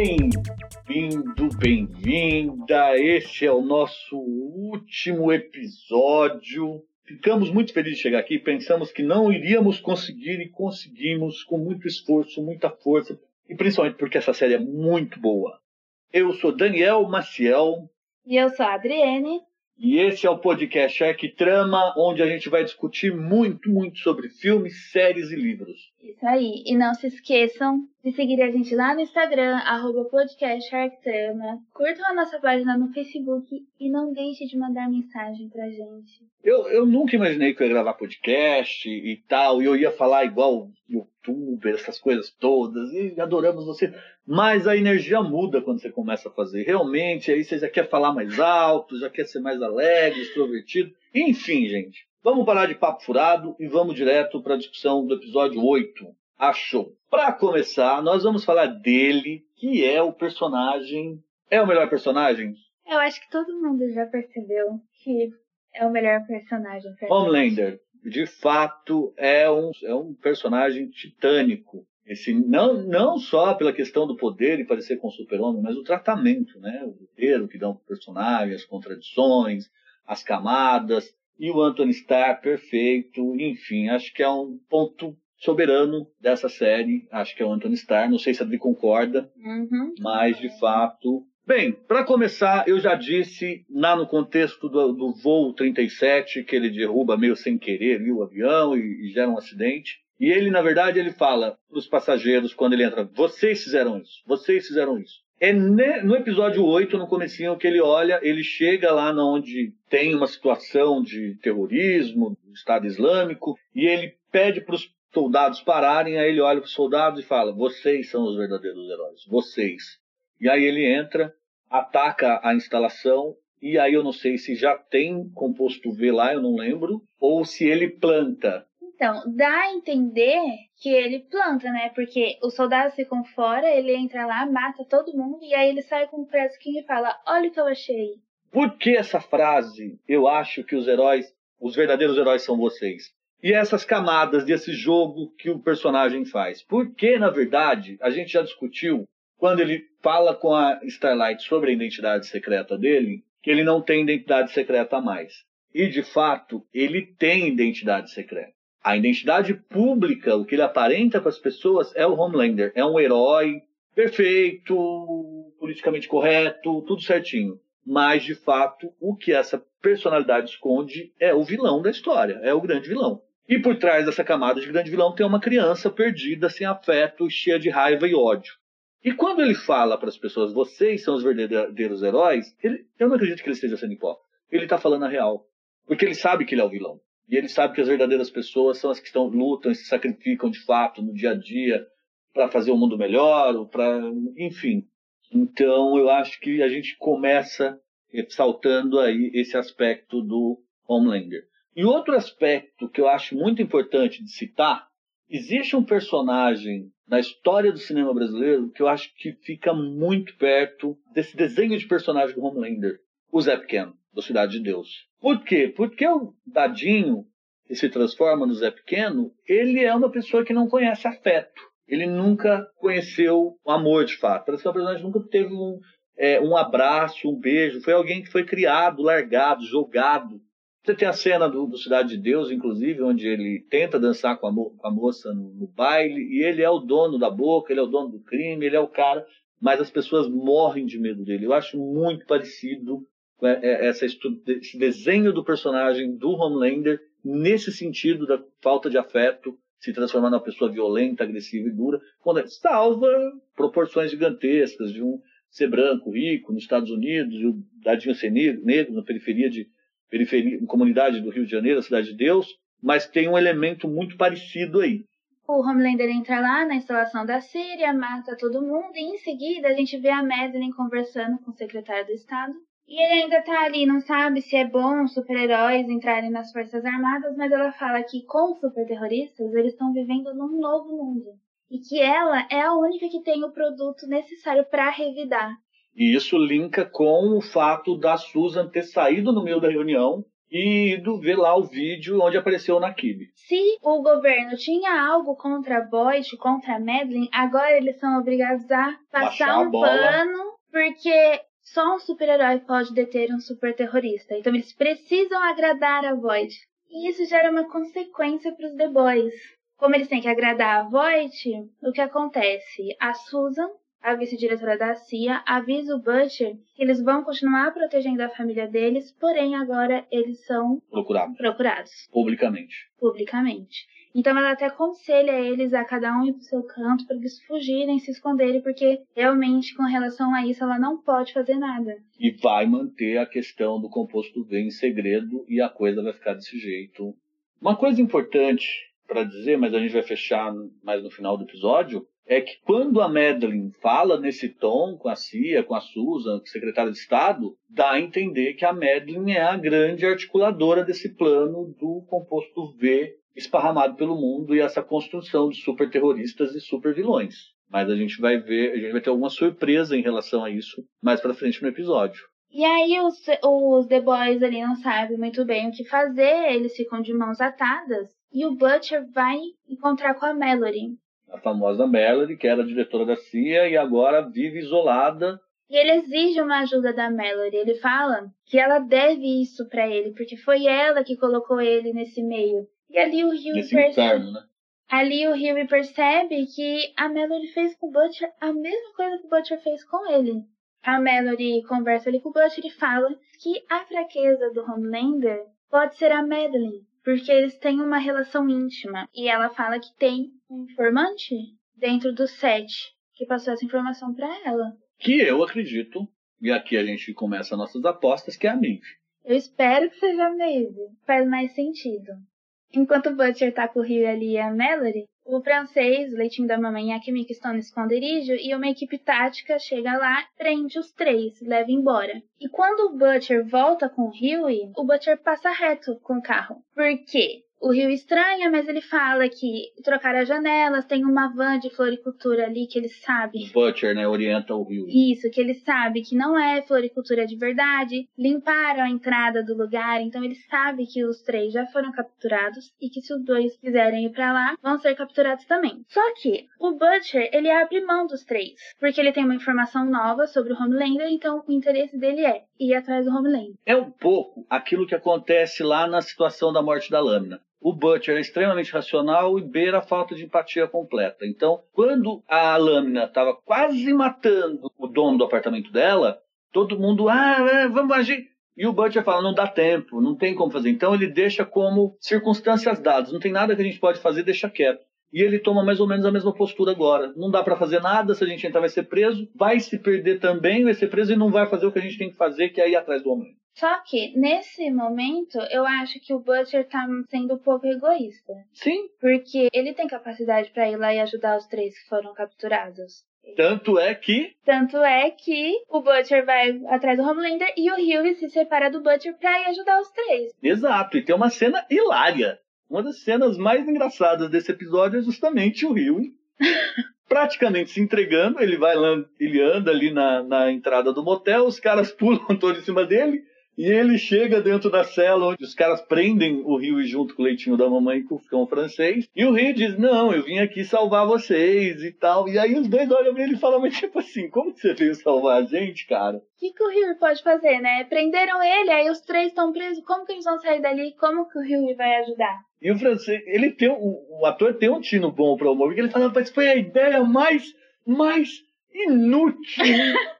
Bem-vindo, bem-vinda. Este é o nosso último episódio. Ficamos muito felizes de chegar aqui. Pensamos que não iríamos conseguir e conseguimos com muito esforço, muita força e principalmente porque essa série é muito boa. Eu sou Daniel Maciel. E eu sou a Adriene. E esse é o podcast Arc Trama, onde a gente vai discutir muito, muito sobre filmes, séries e livros. Isso aí. E não se esqueçam de seguir a gente lá no Instagram, arroba podcast Arctrama. Curtam a nossa página no Facebook e não deixe de mandar mensagem pra gente. Eu, eu nunca imaginei que eu ia gravar podcast e tal, e eu ia falar igual youtuber, essas coisas todas, e adoramos você. Mas a energia muda quando você começa a fazer. Realmente, aí você já quer falar mais alto, já quer ser mais alegre, extrovertido. Enfim, gente, vamos parar de papo furado e vamos direto para a discussão do episódio 8. Achou. Para começar, nós vamos falar dele, que é o personagem. É o melhor personagem? Eu acho que todo mundo já percebeu que é o melhor personagem. Homelander. Gente de fato é um, é um personagem titânico. Esse, não, não só pela questão do poder e parecer com o super-homem, mas o tratamento, né? o roteiro que dão para o personagem, as contradições, as camadas, e o Anthony Starr perfeito, enfim, acho que é um ponto soberano dessa série, acho que é o Anthony Starr, não sei se a Adri concorda, uhum. mas de fato Bem, para começar, eu já disse lá no contexto do, do, voo 37 que ele derruba meio sem querer o avião e, e, gera um acidente. E ele, na verdade, ele fala para os passageiros quando ele entra: vocês fizeram isso, vocês fizeram isso. É no episódio 8, no comecinho, que ele olha, ele chega lá onde tem uma situação de terrorismo, do Estado Islâmico, e ele pede para os soldados pararem, aí ele olha para os soldados e fala: vocês são os verdadeiros heróis, vocês. E aí ele entra ataca a instalação e aí eu não sei se já tem composto V lá, eu não lembro, ou se ele planta. Então, dá a entender que ele planta, né? Porque os soldados ficam fora, ele entra lá, mata todo mundo e aí ele sai com o fresquinho e fala: Olha o que eu achei. Por que essa frase? Eu acho que os heróis, os verdadeiros heróis são vocês. E essas camadas desse jogo que o personagem faz. Porque, na verdade, a gente já discutiu quando ele fala com a Starlight sobre a identidade secreta dele, que ele não tem identidade secreta mais. E, de fato, ele tem identidade secreta. A identidade pública, o que ele aparenta para as pessoas, é o Homelander. É um herói perfeito, politicamente correto, tudo certinho. Mas, de fato, o que essa personalidade esconde é o vilão da história, é o grande vilão. E por trás dessa camada de grande vilão tem uma criança perdida, sem afeto, cheia de raiva e ódio. E quando ele fala para as pessoas, vocês são os verdadeiros heróis, ele, eu não acredito que ele esteja sendo hipócrita. Ele está falando a real. Porque ele sabe que ele é o vilão. E ele sabe que as verdadeiras pessoas são as que estão, lutam e se sacrificam de fato no dia a dia para fazer o um mundo melhor, para, enfim. Então eu acho que a gente começa saltando aí esse aspecto do Homelander. E outro aspecto que eu acho muito importante de citar, existe um personagem na história do cinema brasileiro que eu acho que fica muito perto desse desenho de personagem do Homelander, o Zé Pequeno, do Cidade de Deus. Por quê? Porque o Dadinho, que se transforma no Zé Pequeno, ele é uma pessoa que não conhece afeto. Ele nunca conheceu o amor de fato. Parece que o personagem nunca teve um, é, um abraço, um beijo. Foi alguém que foi criado, largado, jogado você tem a cena do, do, Cidade de Deus, inclusive, onde ele tenta dançar com a, mo com a moça no, no, baile, e ele é o dono da boca, ele é o dono do crime, ele é o cara, mas as pessoas morrem de medo dele. Eu acho muito parecido com é, é, essa, esse desenho do personagem do Homelander, nesse sentido da falta de afeto, se transformar numa pessoa violenta, agressiva e dura, quando ele salva proporções gigantescas de um ser branco, rico, nos Estados Unidos, e o dadinho ser negro, negro na periferia de periferia, comunidade do Rio de Janeiro, a Cidade de Deus, mas tem um elemento muito parecido aí. O Homelander entra lá na instalação da Síria, mata todo mundo, e em seguida a gente vê a Madeline conversando com o secretário do Estado. E ele ainda tá ali, não sabe se é bom super-heróis entrarem nas Forças Armadas, mas ela fala que com super-terroristas eles estão vivendo num novo mundo. E que ela é a única que tem o produto necessário para revidar. E isso linka com o fato da Susan ter saído no meio da reunião e ido ver lá o vídeo onde apareceu o Nakib. Se o governo tinha algo contra a Boyd, contra a Madeline, agora eles são obrigados a passar um pano, porque só um super-herói pode deter um super terrorista. Então eles precisam agradar a Void. E isso gera uma consequência para os The Boys. Como eles têm que agradar a Void, o que acontece? A Susan, a vice-diretora da CIA, avisa o Butcher que eles vão continuar protegendo a família deles, porém agora eles são Procurado procurados publicamente. publicamente. Então ela até aconselha eles a cada um ir pro seu canto para eles fugirem, se esconderem, porque realmente com relação a isso ela não pode fazer nada. E vai manter a questão do composto V em segredo e a coisa vai ficar desse jeito. Uma coisa importante para dizer, mas a gente vai fechar mais no final do episódio, é que quando a Madeline fala nesse tom com a CIA, com a Susan, secretária de Estado, dá a entender que a Madeline é a grande articuladora desse plano do composto V esparramado pelo mundo e essa construção de super terroristas e super vilões. Mas a gente vai ver, a gente vai ter alguma surpresa em relação a isso mais para frente no episódio. E aí os, os The Boys ali não sabem muito bem o que fazer, eles ficam de mãos atadas. E o Butcher vai encontrar com a Mallory. A famosa Mallory, que era diretora da CIA e agora vive isolada. E ele exige uma ajuda da Mallory. Ele fala que ela deve isso pra ele, porque foi ela que colocou ele nesse meio. E ali o Hugh Nesse percebe, inferno, né? ali o Hugh percebe que a Mallory fez com o Butcher a mesma coisa que o Butcher fez com ele. A Mallory conversa ali com o Butcher e fala que a fraqueza do Homelander pode ser a Madeline, porque eles têm uma relação íntima. E ela fala que tem um informante dentro do set que passou essa informação pra ela. Que eu acredito, e aqui a gente começa nossas apostas, que é a Maeve. Eu espero que seja a Maeve. Faz mais sentido. Enquanto o Butcher tá com o Rio ali e a Mallory, o francês, o leitinho da mamãe e a Kimiko estão no esconderijo e uma equipe tática chega lá, prende os três, leva embora. E quando o Butcher volta com o Huey, o Butcher passa reto com o carro. Por quê? O Rio estranha, mas ele fala que trocaram as janelas, tem uma van de floricultura ali que ele sabe. O Butcher, né, orienta o Rio. Isso, que ele sabe que não é floricultura de verdade, limparam a entrada do lugar, então ele sabe que os três já foram capturados e que se os dois quiserem ir pra lá, vão ser capturados também. Só que o Butcher, ele abre mão dos três, porque ele tem uma informação nova sobre o Homelander, então o interesse dele é ir atrás do Homelander. É um pouco aquilo que acontece lá na situação da morte da lâmina. O Butcher é extremamente racional e beira a falta de empatia completa. Então, quando a lâmina estava quase matando o dono do apartamento dela, todo mundo, ah, é, vamos agir. E o Butcher fala, não dá tempo, não tem como fazer. Então ele deixa como circunstâncias dadas, não tem nada que a gente pode fazer, deixa quieto. E ele toma mais ou menos a mesma postura agora. Não dá para fazer nada, se a gente entrar vai ser preso, vai se perder também, vai ser preso e não vai fazer o que a gente tem que fazer, que é ir atrás do homem. Só que, nesse momento, eu acho que o Butcher tá sendo um pouco egoísta. Sim, Porque ele tem capacidade pra ir lá e ajudar os três que foram capturados. tanto é que Tanto é que o Butcher vai atrás do Homelander e o Hughie se separa do Butcher pra ir ajudar os três. Exato, e tem uma cena hilária. Uma das cenas mais engraçadas desse episódio é justamente o Huey praticamente se entregando. Ele vai lá, ele anda ali na, na entrada do motel, os caras pulam todos em cima dele. E ele chega dentro da cela onde os caras prendem o Rio junto com o leitinho da mamãe com o cão francês. E o Rio diz: Não, eu vim aqui salvar vocês e tal. E aí os dois olham pra ele e falam: Mas tipo assim, como que você veio salvar a gente, cara? O que, que o Hughie pode fazer, né? Prenderam ele, aí os três estão presos. Como que eles vão sair dali? Como que o Hughie vai ajudar? E o francês, ele tem, o, o ator tem um tino bom pro humor, porque ele fala, mas foi a ideia mais, mais inútil,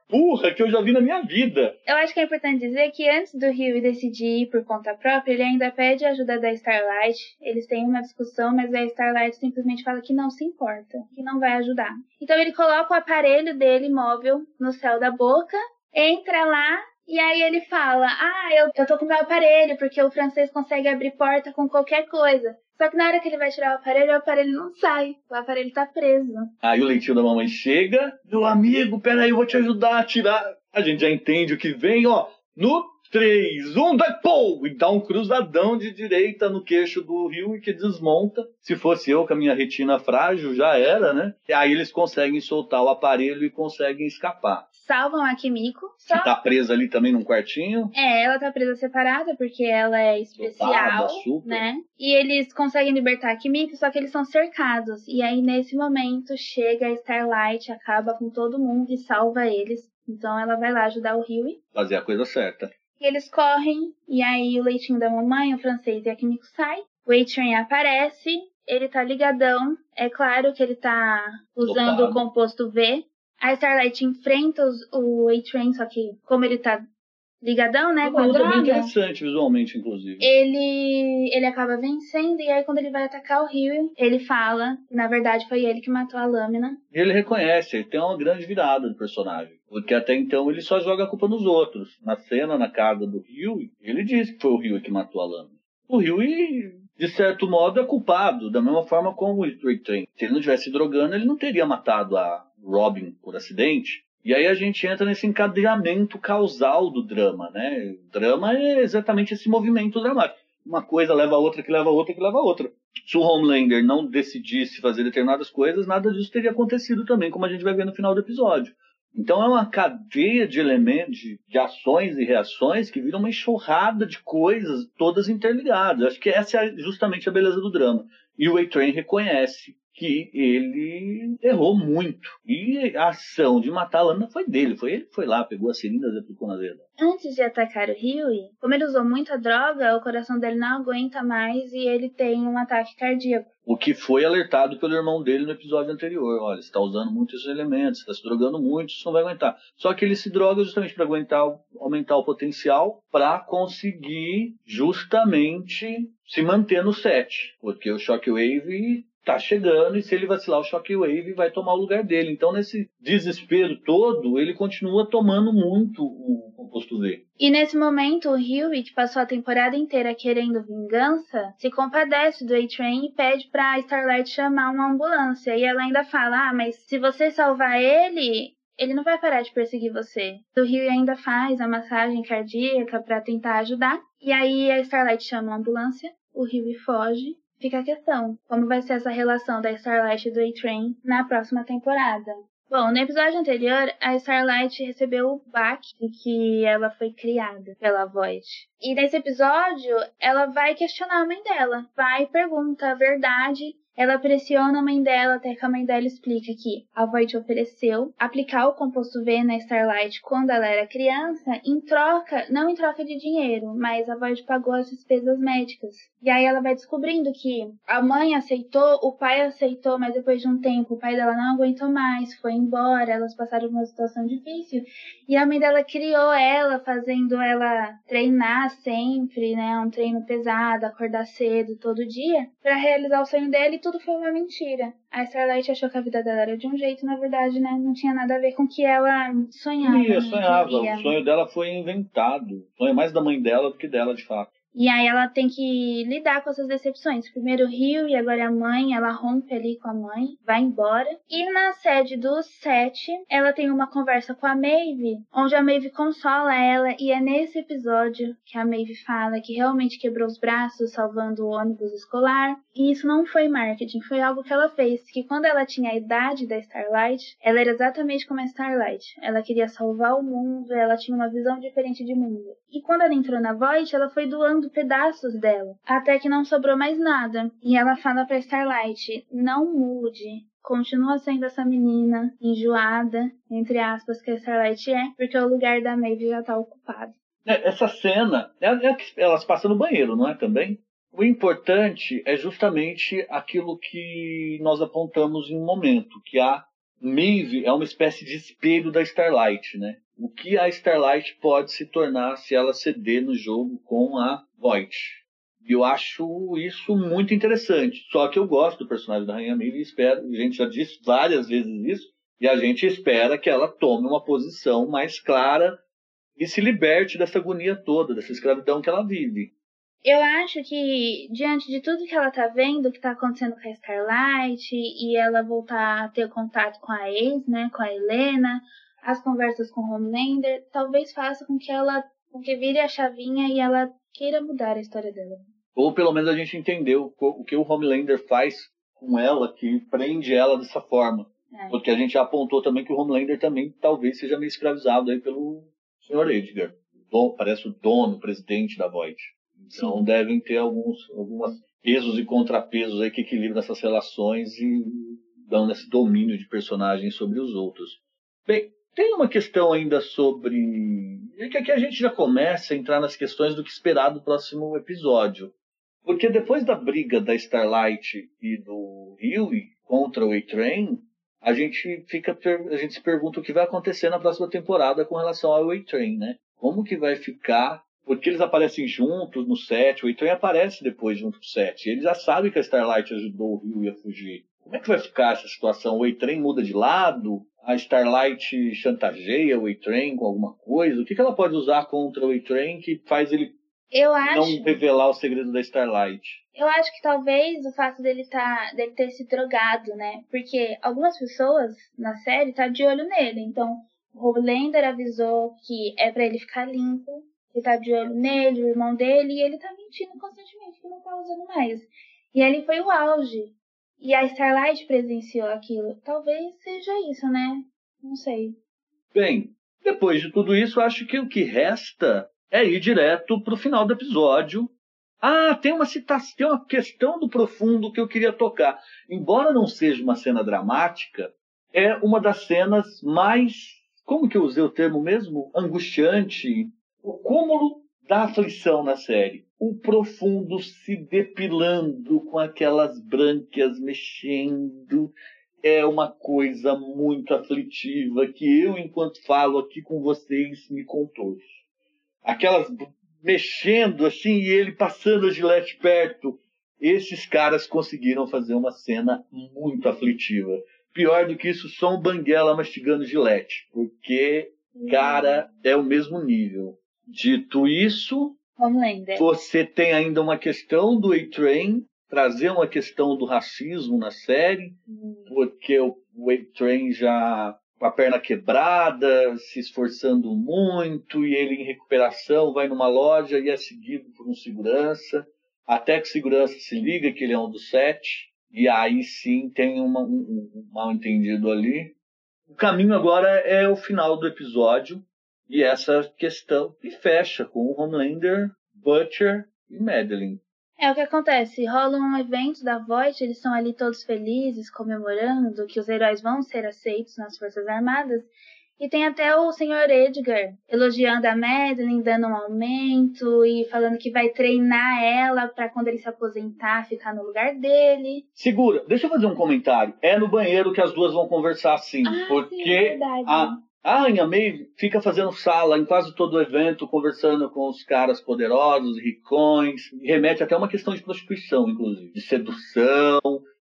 burra que eu já vi na minha vida. Eu acho que é importante dizer que antes do Hughie decidir ir por conta própria, ele ainda pede a ajuda da Starlight. Eles têm uma discussão, mas a Starlight simplesmente fala que não se importa, que não vai ajudar. Então ele coloca o aparelho dele móvel no céu da boca, entra lá e aí ele fala: Ah, eu, eu tô com meu aparelho, porque o francês consegue abrir porta com qualquer coisa. Só que na hora que ele vai tirar o aparelho, o aparelho não sai. O aparelho tá preso. Aí o leitinho da mamãe chega, meu amigo, peraí, eu vou te ajudar a tirar. A gente já entende o que vem, ó. No 3, 1, 2, pô! E dá um cruzadão de direita no queixo do Rio e que desmonta. Se fosse eu com a minha retina frágil, já era, né? E aí eles conseguem soltar o aparelho e conseguem escapar. Salvam a Kimiko. Só... Que tá presa ali também num quartinho. É, ela tá presa separada porque ela é especial, Dotada, né? E eles conseguem libertar a Kimiko, só que eles são cercados. E aí, nesse momento, chega a Starlight, acaba com todo mundo e salva eles. Então ela vai lá ajudar o Rio. Fazer a coisa certa. E eles correm, e aí o leitinho da mamãe, o francês e a Kimiko saem. O A-Train aparece, ele tá ligadão. É claro que ele tá usando Dopado. o composto V. A Starlight enfrenta os- o A-Train, só que como ele tá ligadão, né, Uma luta bem interessante visualmente, inclusive. ele, ele acaba vencendo. E aí quando ele vai atacar o Rio, ele fala na verdade foi ele que matou a lâmina. E ele reconhece, ele tem uma grande virada do personagem. Porque até então ele só joga a culpa nos outros. Na cena, na casa do Rio, ele diz que foi o Rio que matou a Lana. O Rio, de certo modo, é culpado, da mesma forma como o Rick Train. Se ele não tivesse drogando, ele não teria matado a Robin por acidente. E aí a gente entra nesse encadeamento causal do drama, né? O drama é exatamente esse movimento dramático. Uma coisa leva a outra, que leva a outra, que leva a outra. Se o Homelander não decidisse fazer determinadas coisas, nada disso teria acontecido também, como a gente vai ver no final do episódio. Então é uma cadeia de elementos, de, de ações e reações que viram uma enxurrada de coisas todas interligadas. Acho que essa é justamente a beleza do drama. E o A-Train reconhece que ele errou muito. E a ação de matar a Lana foi dele. Foi ele que foi lá, pegou as seringas e aplicou na veia. Antes de atacar o Huey, como ele usou muita droga, o coração dele não aguenta mais e ele tem um ataque cardíaco. O que foi alertado pelo irmão dele no episódio anterior. Olha, está usando muito esses elementos, está se drogando muito, isso não vai aguentar. Só que ele se droga justamente para aguentar, aumentar o potencial, para conseguir justamente se manter no set. Porque o Shockwave tá chegando e se ele vacilar, o Shockwave vai tomar o lugar dele. Então, nesse desespero todo, ele continua tomando muito o composto V. E nesse momento, o que passou a temporada inteira querendo vingança, se compadece do A-Train e pede pra Starlight chamar uma ambulância. E ela ainda fala: Ah, mas se você salvar ele, ele não vai parar de perseguir você. O Huey ainda faz a massagem cardíaca pra tentar ajudar. E aí a Starlight chama a ambulância, o Huey foge. Fica a questão: como vai ser essa relação da Starlight e do A-Train na próxima temporada? Bom, no episódio anterior, a Starlight recebeu o baque de que ela foi criada pela Void. E nesse episódio, ela vai questionar a mãe dela. Vai e pergunta a verdade. Ela pressiona a mãe dela até que a mãe dela explica que a Void ofereceu aplicar o composto V na Starlight quando ela era criança, em troca, não em troca de dinheiro, mas a Void pagou as despesas médicas. E aí ela vai descobrindo que a mãe aceitou, o pai aceitou, mas depois de um tempo o pai dela não aguentou mais, foi embora, elas passaram uma situação difícil. E a mãe dela criou ela, fazendo ela treinar sempre, né? Um treino pesado, acordar cedo todo dia, para realizar o sonho dela e tudo foi uma mentira. A Starlight achou que a vida dela era de um jeito, na verdade, né? Não tinha nada a ver com o que ela sonhava. Queria, né, sonhava. O sonho dela foi inventado. O sonho é mais da mãe dela do que dela, de fato. E aí ela tem que lidar com essas decepções. Primeiro o Rio e agora a mãe, ela rompe ali com a mãe, vai embora. E na sede do Sete, ela tem uma conversa com a Maeve, onde a Maeve consola ela e é nesse episódio que a Maeve fala que realmente quebrou os braços salvando o ônibus escolar. E isso não foi marketing, foi algo que ela fez, que quando ela tinha a idade da Starlight, ela era exatamente como a Starlight. Ela queria salvar o mundo, ela tinha uma visão diferente de mundo. E quando ela entrou na Void, ela foi doando pedaços dela, até que não sobrou mais nada. E ela fala pra Starlight: não mude. Continua sendo essa menina enjoada, entre aspas, que a Starlight é, porque o lugar da Maeve já tá ocupado. É, Essa cena, elas passam no banheiro, não é também? O importante é justamente aquilo que nós apontamos em um momento, que a Maeve é uma espécie de espelho da Starlight, né? O que a Starlight pode se tornar se ela ceder no jogo com a Void. E eu acho isso muito interessante. Só que eu gosto do personagem da Rainha Maeve e espero, a gente já disse várias vezes isso, e a gente espera que ela tome uma posição mais clara e se liberte dessa agonia toda, dessa escravidão que ela vive. Eu acho que, diante de tudo que ela tá vendo, que tá acontecendo com a Starlight, e ela voltar a ter contato com a ex, né, com a Helena, as conversas com o Homelander, talvez faça com que ela com que vire a chavinha e ela queira mudar a história dela. Ou pelo menos a gente entendeu o que o Homelander faz com ela, que prende ela dessa forma. É. Porque a gente já apontou também que o Homelander também talvez seja meio escravizado aí pelo Sr. Edgar. parece o dono, o presidente da Void. Então Sim. devem ter alguns algumas pesos e contrapesos aí que equilibram essas relações e dão esse domínio de personagens sobre os outros. Bem, tem uma questão ainda sobre. É que aqui a gente já começa a entrar nas questões do que esperar do próximo episódio. Porque depois da briga da Starlight e do Huey contra o A-Train, a gente fica a gente se pergunta o que vai acontecer na próxima temporada com relação ao A-Train, né? Como que vai ficar? Porque eles aparecem juntos no set, o A-Train aparece depois junto com o set. Eles já sabem que a Starlight ajudou o Huey a fugir. Como é que vai ficar essa situação? O A-Train muda de lado? A Starlight chantageia o A-Train com alguma coisa? O que, que ela pode usar contra o A-Train que faz ele acho, não revelar o segredo da Starlight. Eu acho que talvez o fato dele tá, dele ter se drogado, né? Porque algumas pessoas na série tá de olho nele. Então, o Homelander avisou que é para ele ficar limpo. Ele tá de olho nele, o irmão dele, e ele tá mentindo constantemente que não tá usando mais. E ali foi o auge. E a Starlight presenciou aquilo. Talvez seja isso, né? Não sei. Bem, depois de tudo isso, acho que o que resta é ir direto para o final do episódio. Ah, tem uma citação, tem uma questão do profundo que eu queria tocar. Embora não seja uma cena dramática, é uma das cenas mais, como que eu usei o termo mesmo? Angustiante, o cúmulo da aflição na série. O profundo se depilando com aquelas brânquias mexendo. É uma coisa muito aflitiva que eu, enquanto falo aqui com vocês, me contou aquelas mexendo assim e ele passando a gilete perto. Esses caras conseguiram fazer uma cena muito aflitiva. Pior do que isso, só um banguela mastigando gilete, porque, cara, é o mesmo nível. Dito isso, você tem ainda uma questão do A-Train, trazer uma questão do racismo na série, hum. porque o A-Train já com a perna quebrada, se esforçando muito, e ele em recuperação vai numa loja e é seguido por um segurança, até que o segurança se liga que ele é um dos sete, e aí sim tem uma, um, um mal entendido ali. O caminho agora é o final do episódio, e essa questão que fecha com o Homelander, Butcher e Madeline. É o que acontece, rola um evento da Voight, eles estão ali todos felizes, comemorando que os heróis vão ser aceitos nas Forças Armadas. E tem até o senhor Edgar elogiando a Madeline, dando um aumento e falando que vai treinar ela para quando ele se aposentar ficar no lugar dele. Segura, deixa eu fazer um comentário. É no banheiro que as duas vão conversar assim, ah, porque sim, é a a Anya May fica fazendo sala em quase todo o evento, conversando com os caras poderosos, ricões, remete até uma questão de prostituição, inclusive, de sedução,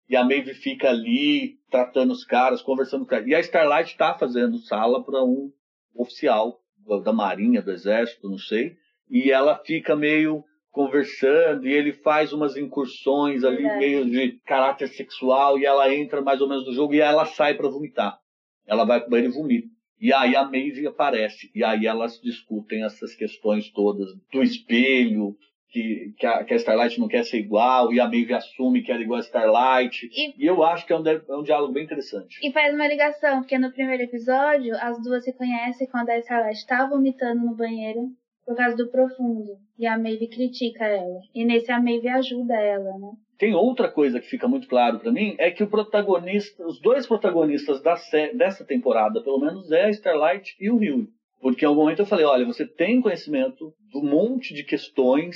e a Maeve fica ali tratando os caras, conversando com eles. E a Starlight está fazendo sala para um oficial da Marinha, do Exército, não sei, e ela fica meio conversando e ele faz umas incursões ali é. meio de caráter sexual e ela entra mais ou menos no jogo e ela sai para vomitar. Ela vai pro banheiro e vomita. E aí a Maeve aparece, e aí elas discutem essas questões todas do espelho, que, que, a, que a Starlight não quer ser igual, e a Maeve assume que era igual a Starlight. E, e eu acho que é um, é um diálogo bem interessante. E faz uma ligação, porque no primeiro episódio, as duas se conhecem quando a Starlight está vomitando no banheiro por causa do profundo. E a Maeve critica ela. E nesse a Maeve ajuda ela, né? Tem outra coisa que fica muito claro para mim, é que o protagonista, os dois protagonistas da dessa temporada, pelo menos, é a Starlight e o Rio. Porque em algum momento eu falei, olha, você tem conhecimento do monte de questões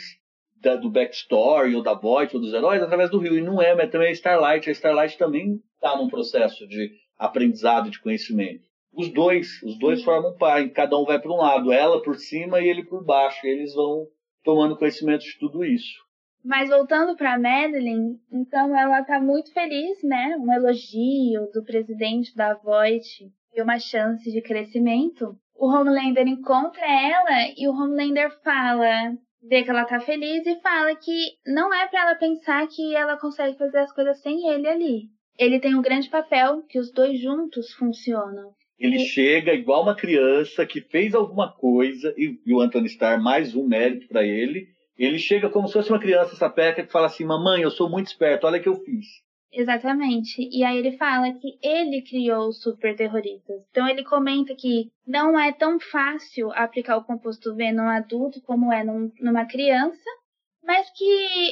da, do backstory, ou da Void, ou dos heróis, através do Rio. E não é, mas também a Starlight. A Starlight também está num processo de aprendizado, de conhecimento. Os dois, os dois formam um par, cada um vai para um lado, ela por cima e ele por baixo. E eles vão tomando conhecimento de tudo isso. Mas voltando para Madeline, então ela tá muito feliz, né? Um elogio do presidente da Voight e uma chance de crescimento. O Homelander encontra ela e o Homelander fala, vê que ela tá feliz e fala que não é para ela pensar que ela consegue fazer as coisas sem ele ali. Ele tem um grande papel que os dois juntos funcionam. Ele chega igual uma criança que fez alguma coisa, e, e o Anthony Starr, mais um mérito pra ele. Ele chega como se fosse uma criança sapeca que fala assim: Mamãe, eu sou muito esperto, olha o que eu fiz. Exatamente. E aí ele fala que ele criou os super terroristas. Então ele comenta que não é tão fácil aplicar o composto V num adulto como é num- numa criança, mas que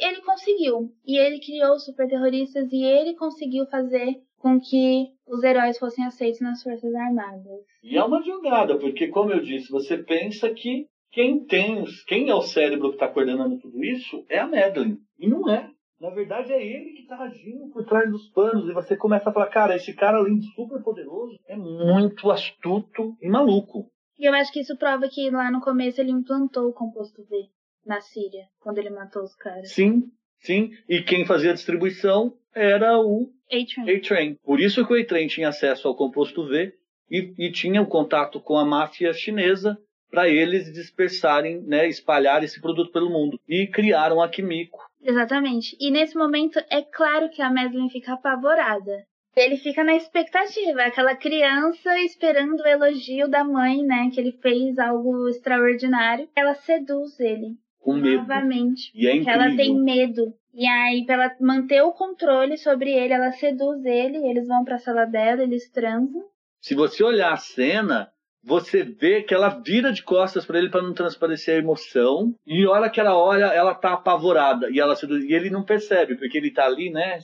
ele conseguiu. E ele criou os super terroristas e ele conseguiu fazer com que os heróis fossem aceitos nas Forças Armadas. E é uma jogada, porque, como eu disse, você pensa que quem tem, quem é o cérebro que está coordenando tudo isso é a Madeline. E não é. Na verdade, é ele que está agindo por trás dos panos. E você começa a falar, cara, esse cara, além de super poderoso, é muito astuto e maluco. E eu acho que isso prova que lá no começo ele implantou o composto V na Síria, quando ele matou os caras. Sim, sim. E quem fazia a distribuição era o A-Train. Por isso que o A-Train tinha acesso ao composto V e, e tinha o contato com a máfia chinesa para eles dispersarem, né, espalhar esse produto pelo mundo. E criaram a Kimiko. Exatamente. E nesse momento é claro que a Madeline fica apavorada. Ele fica na expectativa, aquela criança esperando o elogio da mãe, né? Que ele fez algo extraordinário. Ela seduz ele com medo. novamente. E é Que ela tem incrível. medo. E aí, pra ela manter o controle sobre ele, ela seduz ele. Eles vão pra sala dela, eles transam. Se você olhar a cena, você vê que ela vira de costas para ele para não transparecer a emoção. E a hora que ela olha, ela tá apavorada. E, ela se- e ele não percebe, porque ele tá ali, né?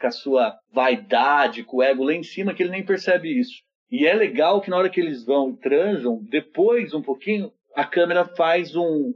Com a sua vaidade, com o ego lá em cima, que ele nem percebe isso. E é legal que na hora que eles vão e transam, depois, um pouquinho, a câmera faz um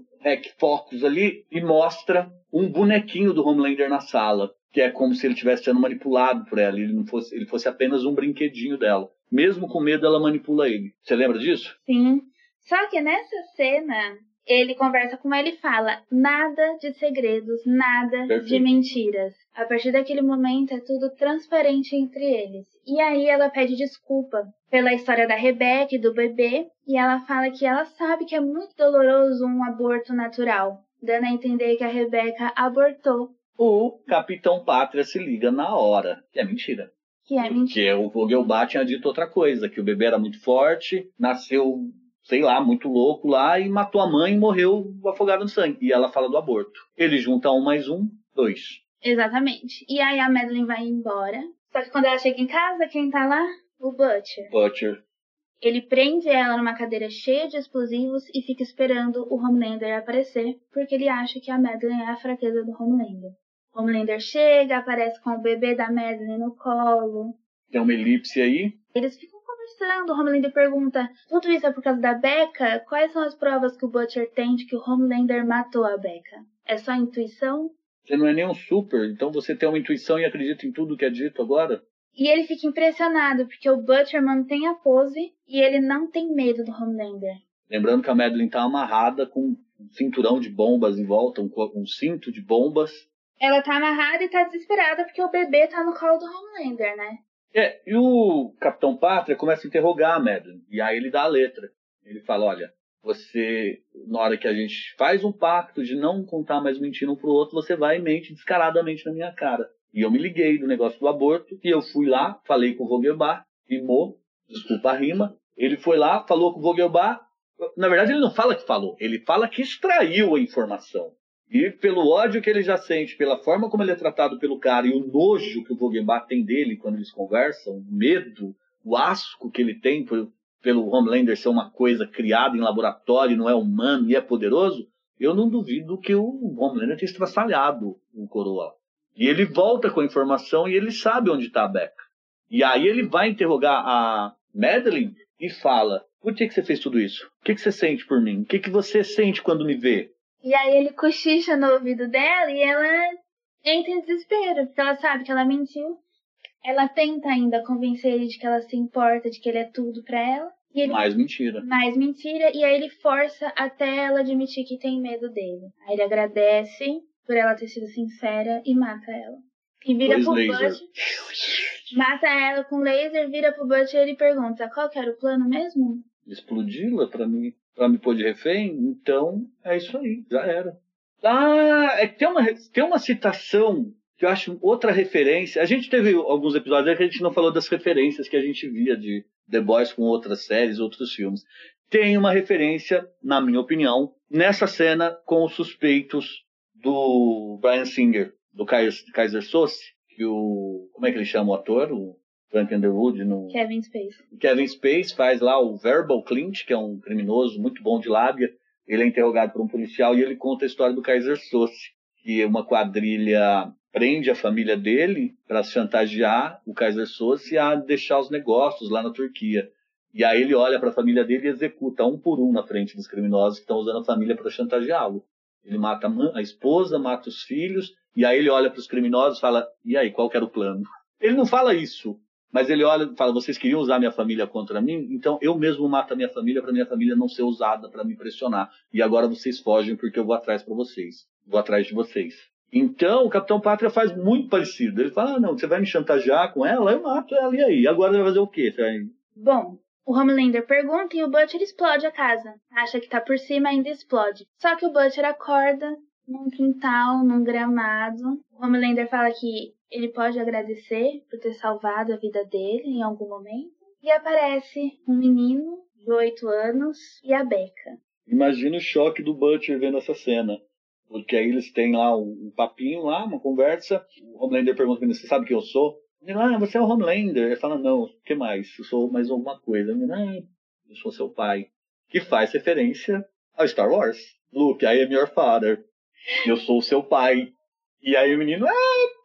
focus ali e mostra um bonequinho do Homelander na sala. Que é como se ele estivesse sendo manipulado por ela. Ele, não fosse, ele fosse apenas um brinquedinho dela. Mesmo com medo, ela manipula ele. Você lembra disso? Sim. Só que nessa cena, ele conversa com ela e fala: nada de segredos, nada de Perfeito. mentiras. A partir daquele momento é tudo transparente entre eles. E aí ela pede desculpa pela história da Rebeca e do bebê, e ela fala que ela sabe que é muito doloroso um aborto natural, dando a entender que a Rebeca abortou, O Capitão Pátria se liga na hora. Que é mentira. que é mentira. Porque o Vogelbach tinha dito outra coisa, que o bebê era muito forte, nasceu, sei lá, muito louco lá e matou a mãe e morreu afogado no sangue. E ela fala do aborto. Ele junta um mais um, dois. Exatamente. E aí a Madeline vai embora. Só que quando ela chega em casa, quem tá lá? O Butcher. Butcher. Ele prende ela numa cadeira cheia de explosivos e fica esperando o Homelander aparecer, porque ele acha que a Madeline é a fraqueza do Homelander. Homelander chega, aparece com o bebê da Madeline no colo. Tem uma elipse aí. Eles ficam conversando. O Homelander pergunta: Tudo isso é por causa da Becca? Quais são as provas que o Butcher tem de que o Homelander matou a Becca? É só intuição? Você não é nem um super, então você tem uma intuição e acredita em tudo que é dito agora? E ele fica impressionado, porque o Butcher mantém a pose e ele não tem medo do Homelander. Lembrando que a Madeline tá amarrada com um cinturão de bombas em volta, um, um cinto de bombas. Ela tá amarrada e tá desesperada porque o bebê tá no colo do Homelander, né? É, e o Capitão Pátria começa a interrogar a Madeline. E aí ele dá a letra. Ele fala, olha, você, na hora que a gente faz um pacto de não contar mais mentira um pro outro, você vai e mente descaradamente na minha cara. E eu me liguei do negócio do aborto, e eu fui lá, falei com o Vogelbach, rimou, desculpa a rima, ele foi lá, falou com o Vogelbach, na verdade ele não fala que falou, ele fala que extraiu a informação. E pelo ódio que ele já sente, pela forma como ele é tratado pelo cara e o nojo que o Vogelbach tem dele quando eles conversam, o medo, o asco que ele tem por, pelo Homelander ser uma coisa criada em laboratório, não é humano e é poderoso, eu não duvido que o Homelander tenha estraçalhado o Coroa. E ele volta com a informação e ele sabe onde está a Becca. E aí ele vai interrogar a Madeline e fala: Por que, que você fez tudo isso? O que, que você sente por mim? O que, que você sente quando me vê? E aí ele cochicha no ouvido dela e ela entra em desespero, porque ela sabe que ela mentiu. Ela tenta ainda convencer ele de que ela se importa, de que ele é tudo pra ela. E ele Mais mentira. mais mentira, e aí ele força até ela admitir que tem medo dele. Aí ele agradece por ela ter sido sincera e mata ela. E vira Dois pro laser. Butcher, mata ela com laser, vira pro Butcher e pergunta qual que era o plano mesmo? explodi-la para mim para me pôr de refém, então é isso aí, já era. Ah, é tem uma tem uma citação que eu acho outra referência. A gente teve alguns episódios que a gente não falou das referências que a gente via de The Boys com outras séries, outros filmes. Tem uma referência, na minha opinião, nessa cena com os suspeitos do Brian Singer, do Kaiser Soce, que o. Como é que ele chama o ator? O Frank Underwood no. Kevin Space. Kevin Space faz lá o Verbal Clint, que é um criminoso muito bom de lábia. Ele é interrogado por um policial e ele conta a história do Kaiser Soce, que uma quadrilha prende a família dele para chantagear o Kaiser Soce a deixar os negócios lá na Turquia. E aí ele olha para a família dele e executa um por um na frente dos criminosos que estão usando a família para chantageá-lo. Ele mata a esposa, mata os filhos, e aí ele olha para os criminosos e fala: E aí, qual que era o plano? Ele não fala isso, mas ele olha e fala: Vocês queriam usar minha família contra mim? Então eu mesmo mato a minha família para minha família não ser usada para me pressionar. E agora vocês fogem porque eu vou atrás para vocês. Vou atrás de vocês. Então o Capitão Pátria faz muito parecido. Ele fala: ah, Não, você vai me chantagear com ela? Eu mato ela. E aí? Agora vai fazer o quê? Bom, o Homelander pergunta e o Butcher explode a casa. Acha que tá por cima ainda explode. Só que o Butcher acorda num quintal, num gramado. O Homelander fala que ele pode agradecer por ter salvado a vida dele em algum momento. E aparece um menino de 8 anos e a Becca. Imagina o choque do Butcher vendo essa cena. Porque aí eles têm lá um, papinho lá, uma conversa. O Homelander pergunta pra você sabe quem eu sou? Ele, ah, você é o Homelander. Ele fala, não, o que mais? Eu sou mais alguma coisa. Ele, ah, eu sou seu pai. Que faz referência ao Star Wars. Luke, I am your father. Eu sou o seu pai. E aí o menino, ah,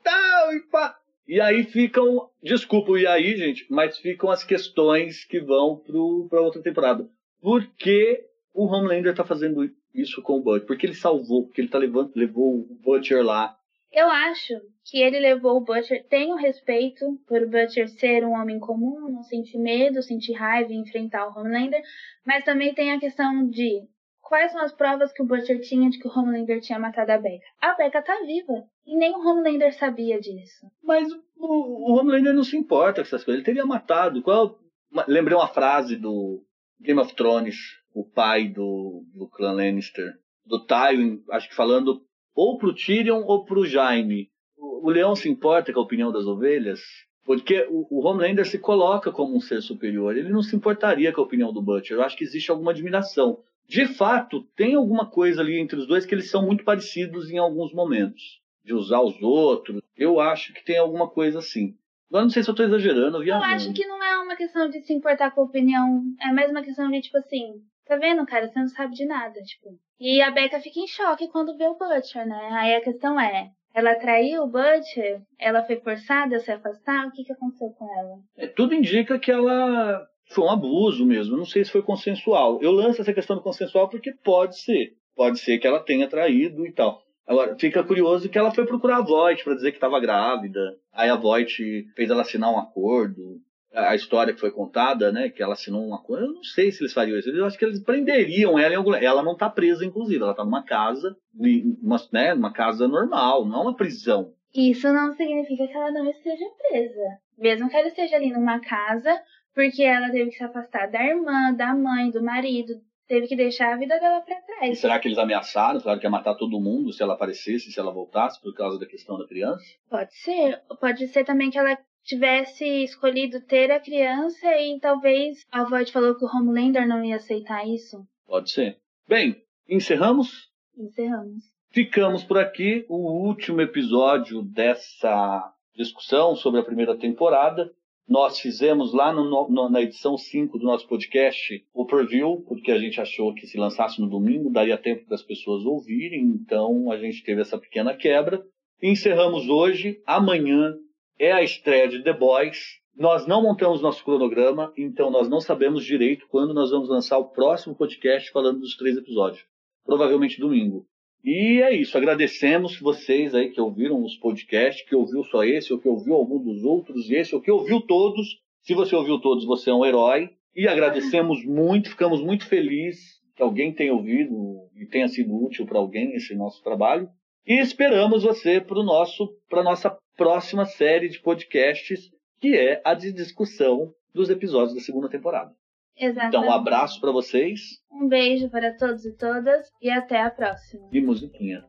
e pá. E aí ficam, desculpa, e aí, gente, mas ficam as questões que vão para outra temporada. Por que o Homelander tá fazendo isso com o Butcher? Porque ele salvou, porque ele tá levando, levou o Butcher lá eu acho que ele levou o Butcher. Tenho respeito por o Butcher ser um homem comum, não sentir medo, sentir raiva e enfrentar o Homelander, mas também tem a questão de quais são as provas que o Butcher tinha de que o Homelander tinha matado a Becca. A Becca tá viva e nem o Homelander sabia disso. Mas o, o Homelander não se importa com essas coisas. Ele teria matado. Qual? Lembrei uma frase do Game of Thrones, o pai do, do clã Lannister, do Tywin, acho que falando ou pro Tyrion ou pro Jaime. O, leão se importa com a opinião das ovelhas? Porque o, o Homelander se coloca como um ser superior. Ele não se importaria com a opinião do Butcher. Eu acho que existe alguma admiração. De fato, tem alguma coisa ali entre os dois que eles são muito parecidos em alguns momentos. De usar os outros. Eu acho que tem alguma coisa assim. Agora não sei se eu estou exagerando. Eu acho que não é uma questão de se importar com a opinião. É mais uma questão de, tipo assim, Tá vendo, cara? Você não sabe de nada, tipo. E a Becca fica em choque quando vê o Butcher, né? Aí a questão é, ela traiu o Butcher? Ela foi forçada a se afastar? O que, que aconteceu com ela? É, tudo indica que ela foi um abuso mesmo. Não sei se foi consensual. Eu lanço essa questão do consensual porque pode ser. Pode ser que ela tenha traído e tal. Agora, fica curioso que ela foi procurar a Voight para dizer que estava grávida. Aí a Voight fez ela assinar um acordo a história que foi contada, né, que ela assinou uma coisa, eu não sei se eles fariam isso, eu acho que eles prenderiam ela em algum ela não está presa inclusive, ela está numa casa, uma, né, numa casa normal, não uma prisão. Isso não significa que ela não esteja presa, mesmo que ela esteja ali numa casa, porque ela teve que se afastar da irmã, da mãe, do marido, teve que deixar a vida dela para trás. E será que eles ameaçaram? Falaram que ia matar todo mundo se ela aparecesse, se ela voltasse, por causa da questão da criança? Pode ser. Pode ser também que ela tivesse escolhido ter a criança e talvez a Void falou que o Homelander não ia aceitar isso. Pode ser. Bem, encerramos? Encerramos. Ficamos por aqui. O último episódio dessa discussão sobre a primeira temporada. Nós fizemos lá no, no, na edição 5 do nosso podcast o preview, porque a gente achou que se lançasse no domingo daria tempo das pessoas ouvirem, então a gente teve essa pequena quebra. Encerramos hoje. Amanhã é a estreia de The Boys. Nós não montamos nosso cronograma, então nós não sabemos direito quando nós vamos lançar o próximo podcast falando dos três episódios. Provavelmente domingo. E é isso. Agradecemos vocês aí que ouviram os podcasts, que ouviu só esse, ou que ouviu algum dos outros, esse, ou que ouviu todos. Se você ouviu todos, você é um herói. E agradecemos muito, ficamos muito felizes que alguém tenha ouvido e tenha sido útil para alguém esse nosso trabalho. E esperamos você para nosso para nossa próxima série de podcasts, que é a de discussão dos episódios da segunda temporada. Exatamente. Então, um abraço para vocês. Um beijo para todos e todas e até a próxima. E musiquinha.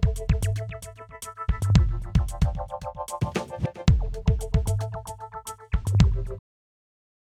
Thank